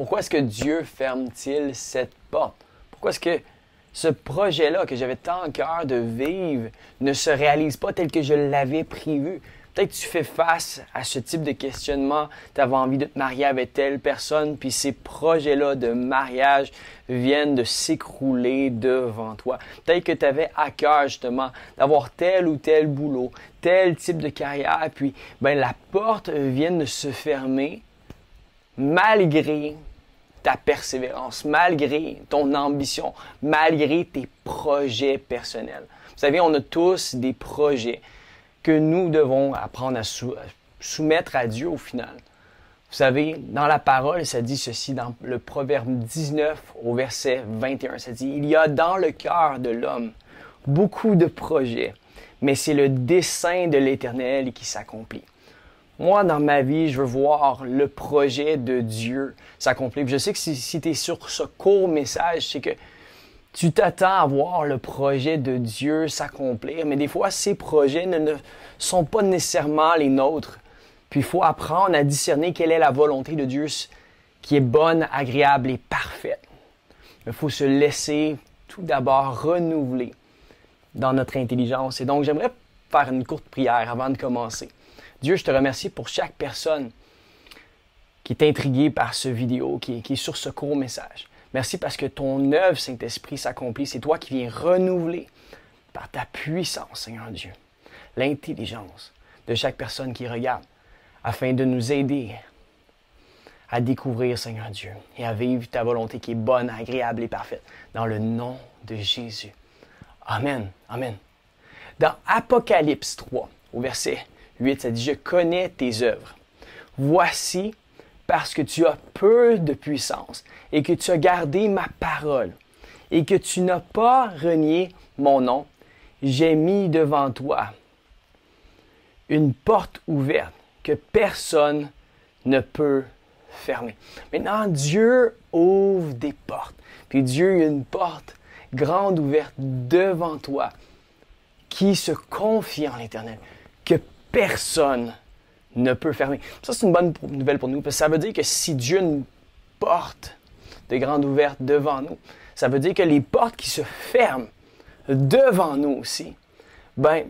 Pourquoi est-ce que Dieu ferme-t-il cette porte? Pourquoi est-ce que ce projet-là que j'avais tant à cœur de vivre ne se réalise pas tel que je l'avais prévu? Peut-être que tu fais face à ce type de questionnement. Tu avais envie de te marier avec telle personne, puis ces projets-là de mariage viennent de s'écrouler devant toi. Peut-être que tu avais à cœur justement d'avoir tel ou tel boulot, tel type de carrière, puis ben, la porte vient de se fermer malgré ta persévérance, malgré ton ambition, malgré tes projets personnels. Vous savez, on a tous des projets que nous devons apprendre à, soumettre à Dieu au final. Vous savez, dans la parole, ça dit ceci dans le Proverbe 19 au verset 21. Ça dit, il y a dans le cœur de l'homme beaucoup de projets, mais c'est le dessein de l'Éternel qui s'accomplit. Moi, dans ma vie, je veux voir le projet de Dieu s'accomplir. Je sais que si, tu es sur ce court message, c'est que tu t'attends à voir le projet de Dieu s'accomplir, mais des fois, ces projets ne, sont pas nécessairement les nôtres. Puis il faut apprendre à discerner quelle est la volonté de Dieu qui est bonne, agréable et parfaite. Il faut se laisser tout d'abord renouveler dans notre intelligence. Et donc, j'aimerais faire une courte prière avant de commencer. Dieu, je te remercie pour chaque personne qui est intriguée par ce vidéo, qui, qui est sur ce court message. Merci parce que ton œuvre, Saint-Esprit, s'accomplit. C'est toi qui viens renouveler par ta puissance, Seigneur Dieu, l'intelligence de chaque personne qui regarde afin de nous aider à découvrir, Seigneur Dieu, et à vivre ta volonté qui est bonne, agréable et parfaite. Dans le nom de Jésus. Amen. Amen. Dans Apocalypse 3, au verset 8, ça dit, Je connais tes œuvres. Voici parce que tu as peu de puissance et que tu as gardé ma parole et que tu n'as pas renié mon nom, j'ai mis devant toi une porte ouverte que personne ne peut fermer. Maintenant, Dieu ouvre des portes. Puis Dieu a une porte grande ouverte devant toi qui se confie en l'Éternel, personne ne peut fermer. Ça, c'est une bonne nouvelle pour nous, parce que ça veut dire que si Dieu une porte de grande ouverte devant nous, ça veut dire que les portes qui se ferment devant nous aussi, ben,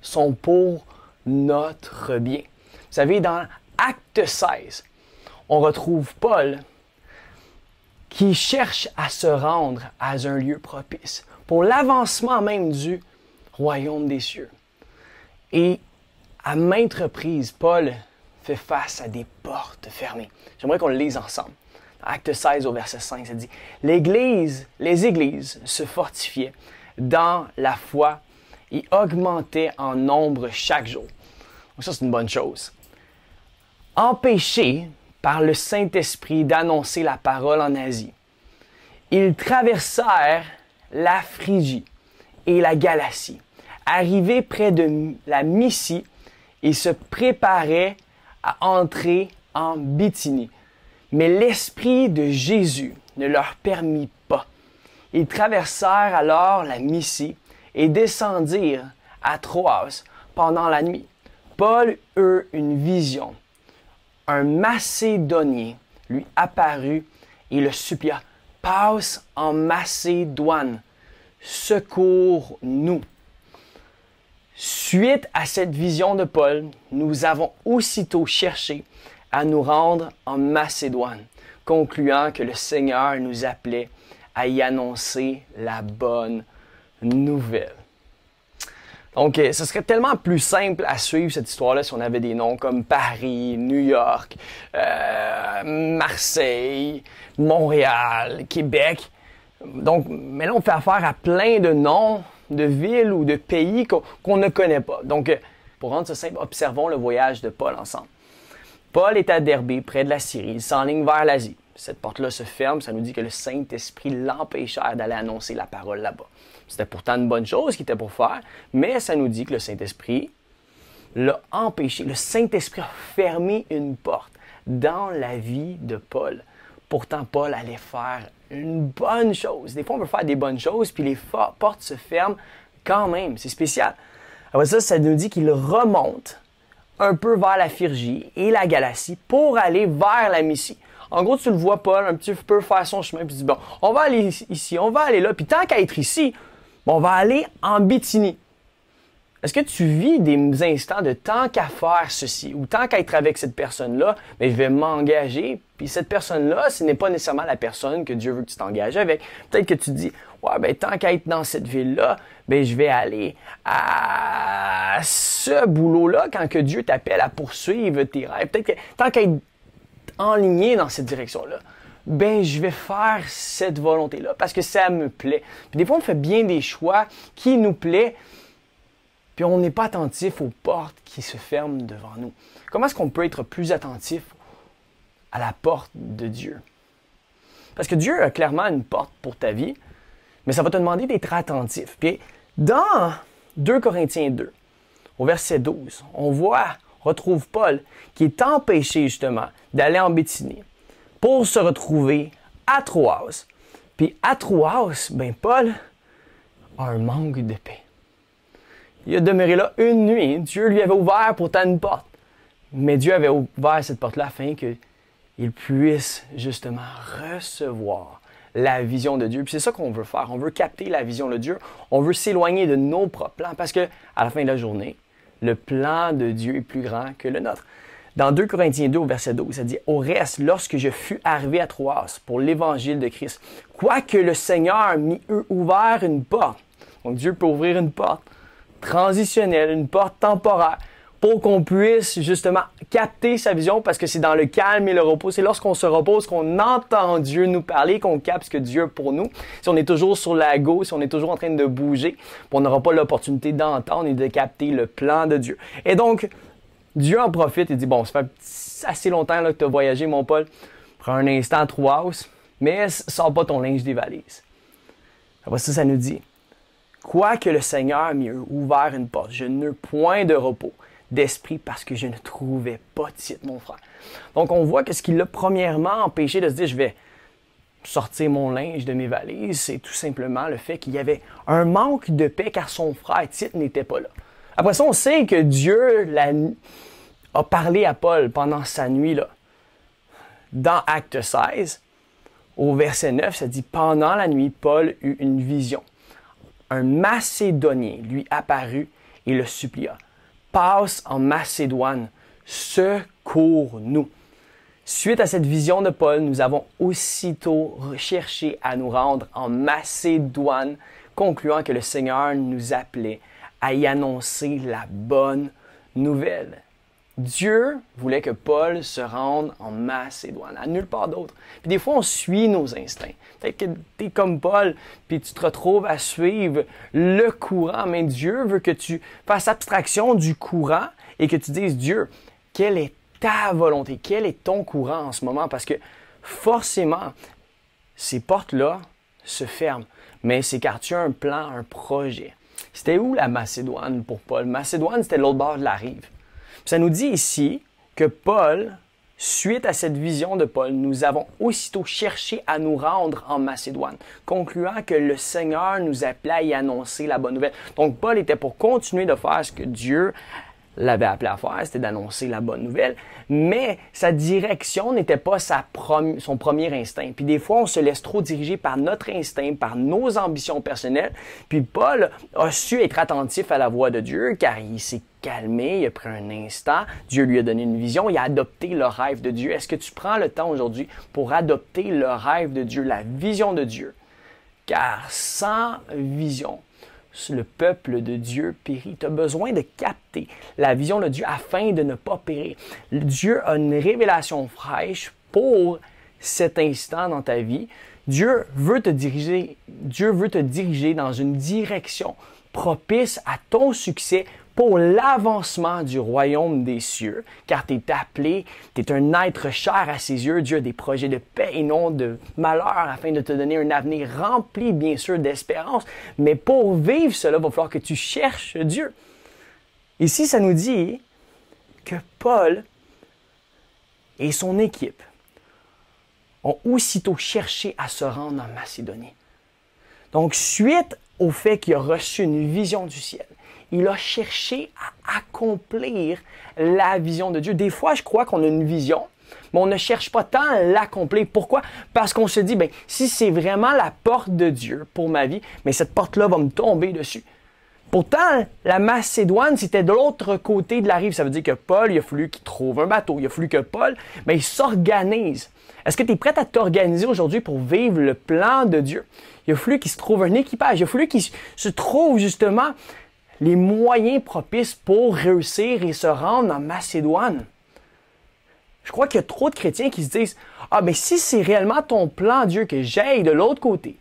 sont pour notre bien. Vous savez, dans Acte 16, on retrouve Paul qui cherche à se rendre à un lieu propice pour l'avancement même du royaume des cieux. Et à maintes reprises, Paul fait face à des portes fermées. J'aimerais qu'on le lise ensemble. Acte 16 au verset 5, ça dit L'Église, les églises se fortifiaient dans la foi et augmentaient en nombre chaque jour. Donc ça, c'est une bonne chose. Empêchés par le Saint-Esprit d'annoncer la parole en Asie, ils traversèrent la Phrygie et la Galatie. Arrivés près de la Mysie, ils se préparaient à entrer en Bithynie. Mais l'Esprit de Jésus ne leur permit pas. Ils traversèrent alors la Mysie et descendirent à Troas pendant la nuit. Paul eut une vision. Un Macédonien lui apparut et le supplia. Passe en Macédoine, secours-nous. Suite à cette vision de Paul, nous avons aussitôt cherché à nous rendre en Macédoine, concluant que le Seigneur nous appelait à y annoncer la bonne nouvelle. Donc, euh, ce serait tellement plus simple à suivre cette histoire-là si on avait des noms comme Paris, New York, euh, Marseille, Montréal, Québec. Donc, mais là, on fait affaire à plein de noms de villes ou de pays qu'on ne connaît pas. Donc, euh, pour rendre ça simple, observons le voyage de Paul ensemble. Paul est à Derbé, près de la Syrie. Il s'enligne vers l'Asie. Cette porte-là se ferme. Ça nous dit que le Saint-Esprit l'empêchait d'aller annoncer la parole là-bas. C'était pourtant une bonne chose qu'il était pour faire, mais ça nous dit que le Saint-Esprit l'a empêché. Le Saint-Esprit a fermé une porte dans la vie de Paul. Pourtant, Paul allait faire une bonne chose. Des fois, on peut faire des bonnes choses, puis les portes se ferment quand même. C'est spécial. Ça, ça nous dit qu'il remonte un peu vers la Phrygie et la Galatie pour aller vers la Mysie. En gros, tu le vois, Paul, un petit peu faire son chemin, puis tu dis, bon, on va aller ici, on va aller là, puis tant qu'à être ici, on va aller en Béthanie. Est-ce que tu vis des instants de tant qu'à faire ceci ou tant qu'à être avec cette personne-là, mais je vais m'engager, puis cette personne-là, ce n'est pas nécessairement la personne que Dieu veut que tu t'engages avec. Peut-être que tu dis, ouais, ben tant qu'à être dans cette ville-là, ben je vais aller à ce boulot-là quand que Dieu t'appelle à poursuivre tes rêves. Peut-être que tant qu'à être enligné dans cette direction-là, ben je vais faire cette volonté-là parce que ça me plaît. Puis des fois, on fait bien des choix qui nous plaît, puis on n'est pas attentif aux portes qui se ferment devant nous. Comment est-ce qu'on peut être plus attentif à la porte de Dieu? Parce que Dieu a clairement une porte pour ta vie, mais ça va te demander d'être attentif. Puis dans 2 Corinthiens 2, au verset 12, on voit, retrouve Paul qui est empêché justement d'aller en Béthinie pour se retrouver à Troas. Puis à Troas, ben Paul a un manque de paix. Il a demeuré là une nuit. Dieu lui avait ouvert pourtant une porte. Mais Dieu avait ouvert cette porte-là afin qu'il puisse justement recevoir la vision de Dieu. Puis c'est ça qu'on veut faire. On veut capter la vision de Dieu. On veut s'éloigner de nos propres plans parce que à la fin de la journée, le plan de Dieu est plus grand que le nôtre. Dans 2 Corinthiens 2 au verset 12, ça dit Au reste, lorsque je fus arrivé à Troas pour l'évangile de Christ, quoique le Seigneur m'y eût ouvert une porte, donc Dieu peut ouvrir une porte, transitionnelle, une porte temporaire pour qu'on puisse justement capter sa vision parce que c'est dans le calme et le repos. C'est lorsqu'on se repose qu'on entend Dieu nous parler, qu'on capte ce que Dieu a pour nous. Si on est toujours sur la gauche, si on est toujours en train de bouger, on n'aura pas l'opportunité d'entendre et de capter le plan de Dieu. Et donc, Dieu en profite et dit, bon, ça fait assez longtemps que tu as voyagé, mon Paul. Prends un instant, trois mais sors pas ton linge des valises. Après ça, ça nous dit, Quoique le Seigneur m'ait ouvert une porte, je n'eus point de repos d'esprit parce que je ne trouvais pas titre, mon frère. Donc, on voit que ce qui l'a premièrement empêché de se dire, je vais sortir mon linge de mes valises, c'est tout simplement le fait qu'il y avait un manque de paix car son frère Tite n'était pas là. Après ça, on sait que Dieu a parlé à Paul pendant sa nuit là. Dans Acte 16, au verset 9, ça dit Pendant la nuit, Paul eut une vision un Macédonien lui apparut et le supplia. Passe en Macédoine, secours-nous. Suite à cette vision de Paul, nous avons aussitôt cherché à nous rendre en Macédoine, concluant que le Seigneur nous appelait à y annoncer la bonne nouvelle. Dieu voulait que Paul se rende en Macédoine, à nulle part d'autre. Puis des fois, on suit nos instincts. Peut-être que tu es comme Paul, puis tu te retrouves à suivre le courant, mais Dieu veut que tu fasses abstraction du courant et que tu dises, Dieu, quelle est ta volonté, quel est ton courant en ce moment? Parce que forcément, ces portes-là se ferment, mais c'est car tu as un plan, un projet. C'était où la Macédoine pour Paul? Macédoine, c'était l'autre bord de la rive. Ça nous dit ici que Paul, suite à cette vision de Paul, nous avons aussitôt cherché à nous rendre en Macédoine, concluant que le Seigneur nous appelait à y annoncer la bonne nouvelle. Donc Paul était pour continuer de faire ce que Dieu l'avait appelé à faire, c'était d'annoncer la bonne nouvelle, mais sa direction n'était pas sa son premier instinct. Puis des fois, on se laisse trop diriger par notre instinct, par nos ambitions personnelles. Puis Paul a su être attentif à la voix de Dieu, car il s'est calmé, il a pris un instant, Dieu lui a donné une vision, il a adopté le rêve de Dieu. Est-ce que tu prends le temps aujourd'hui pour adopter le rêve de Dieu, la vision de Dieu? Car sans vision, le peuple de Dieu périt. Tu as besoin de capter la vision de Dieu afin de ne pas périr. Dieu a une révélation fraîche pour cet instant dans ta vie. Dieu veut te diriger, Dieu veut te diriger dans une direction propice à ton succès pour l'avancement du royaume des cieux, car tu es appelé, tu es un être cher à ses yeux. Dieu a des projets de paix et non de malheur afin de te donner un avenir rempli, bien sûr, d'espérance. Mais pour vivre cela, il va falloir que tu cherches Dieu. Ici, ça nous dit que Paul et son équipe ont aussitôt cherché à se rendre en Macédonie. Donc, suite au fait qu'il a reçu une vision du ciel, il a cherché à accomplir la vision de Dieu. Des fois, je crois qu'on a une vision, Mais on ne cherche pas tant à l'accomplir. Pourquoi? Parce qu'on se dit, ben, si c'est vraiment la porte de Dieu pour ma vie, mais cette porte-là va me tomber dessus. Pourtant, la Macédoine, c'était de l'autre côté de la rive. Ça veut dire que Paul, il a fallu qu'il trouve un bateau. Il a fallu que Paul, ben, il s'organise. Est-ce que tu es prêt à t'organiser aujourd'hui pour vivre le plan de Dieu? Il a fallu qu'il se trouve un équipage. Il a fallu qu'il se trouve justement les moyens propices pour réussir et se rendre en Macédoine. Je crois qu'il y a trop de chrétiens qui se disent Ah, mais si c'est réellement ton plan, Dieu, que j'aille de l'autre côté,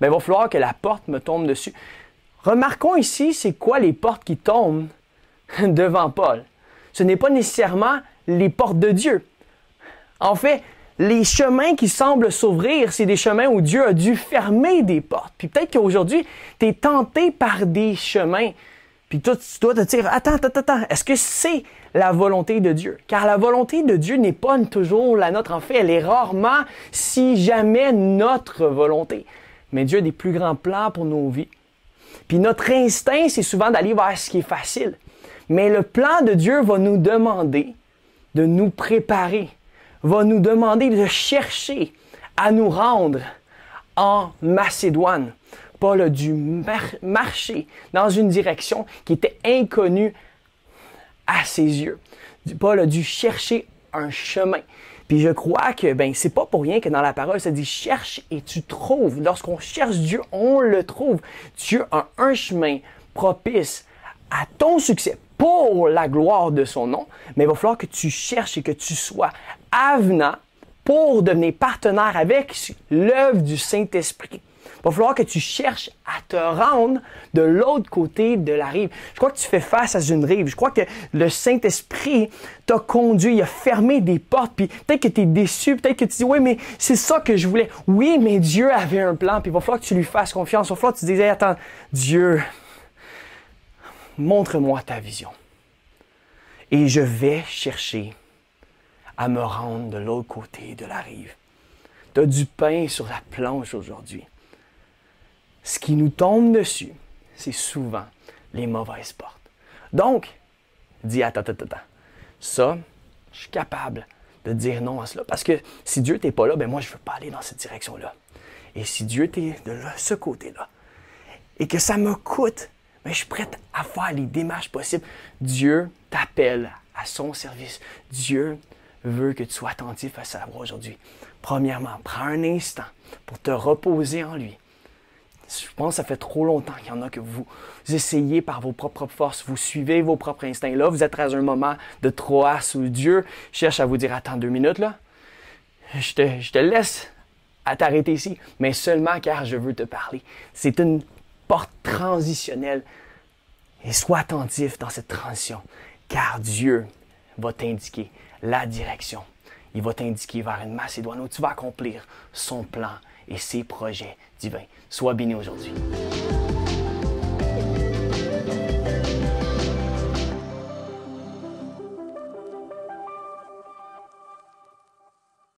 ben, il va falloir que la porte me tombe dessus. Remarquons ici, c'est quoi les portes qui tombent devant Paul. Ce n'est pas nécessairement les portes de Dieu. En fait, les chemins qui semblent s'ouvrir, c'est des chemins où Dieu a dû fermer des portes. Puis peut-être qu'aujourd'hui, tu es tenté par des chemins. Puis toi, tu dois te dire, attends, attends, attends, est-ce que c'est la volonté de Dieu? Car la volonté de Dieu n'est pas toujours la nôtre. En fait, elle est rarement, si jamais, notre volonté. Mais Dieu a des plus grands plans pour nos vies. Puis notre instinct, c'est souvent d'aller vers ce qui est facile. Mais le plan de Dieu va nous demander de nous préparer, va nous demander de chercher à nous rendre en Macédoine. Paul a dû marcher dans une direction qui était inconnue à ses yeux. Paul a dû chercher un chemin. Puis je crois que ben c'est pas pour rien que dans la parole ça dit cherche et tu trouves. Lorsqu'on cherche Dieu, on le trouve. Dieu a un chemin propice à ton succès pour la gloire de son nom, mais il va falloir que tu cherches et que tu sois avenant pour devenir partenaire avec l'œuvre du Saint-Esprit. Il va falloir que tu cherches à te rendre de l'autre côté de la rive. Je crois que tu fais face à une rive. Je crois que le Saint-Esprit t'a conduit, il a fermé des portes, puis peut-être que tu es déçu, peut-être que tu dis, oui, mais c'est ça que je voulais. Oui, mais Dieu avait un plan, puis il va falloir que tu lui fasses confiance. Il va falloir que tu dises, attends, Dieu, montre-moi ta vision. Et je vais chercher à me rendre de l'autre côté de la rive. Tu as du pain sur la planche aujourd'hui ce qui nous tombe dessus, c'est souvent les mauvaises portes. Donc, dis attends, attends, attends. Ça, je suis capable de dire non à cela. Parce que si Dieu n'est pas là, ben moi, je ne veux pas aller dans cette direction-là. Et si Dieu est de ce côté-là, et que ça me coûte, mais ben, je suis prête à faire les démarches possibles. Dieu t'appelle à son service. Dieu veut que tu sois attentif à sa voix aujourd'hui. Premièrement, prends un instant pour te reposer en lui je pense que ça fait trop longtemps qu'il y en a que vous, essayez par vos propres forces, vous suivez vos propres instincts. Là, vous êtes à un moment de troasse où Dieu cherche à vous dire Attends deux minutes là, je te, je te laisse à t'arrêter ici, mais seulement car je veux te parler. C'est une porte transitionnelle. Et sois attentif dans cette transition, car Dieu va t'indiquer la direction. Il va t'indiquer vers une Macédoine où tu vas accomplir son plan et ses projets divins. Sois béni aujourd'hui.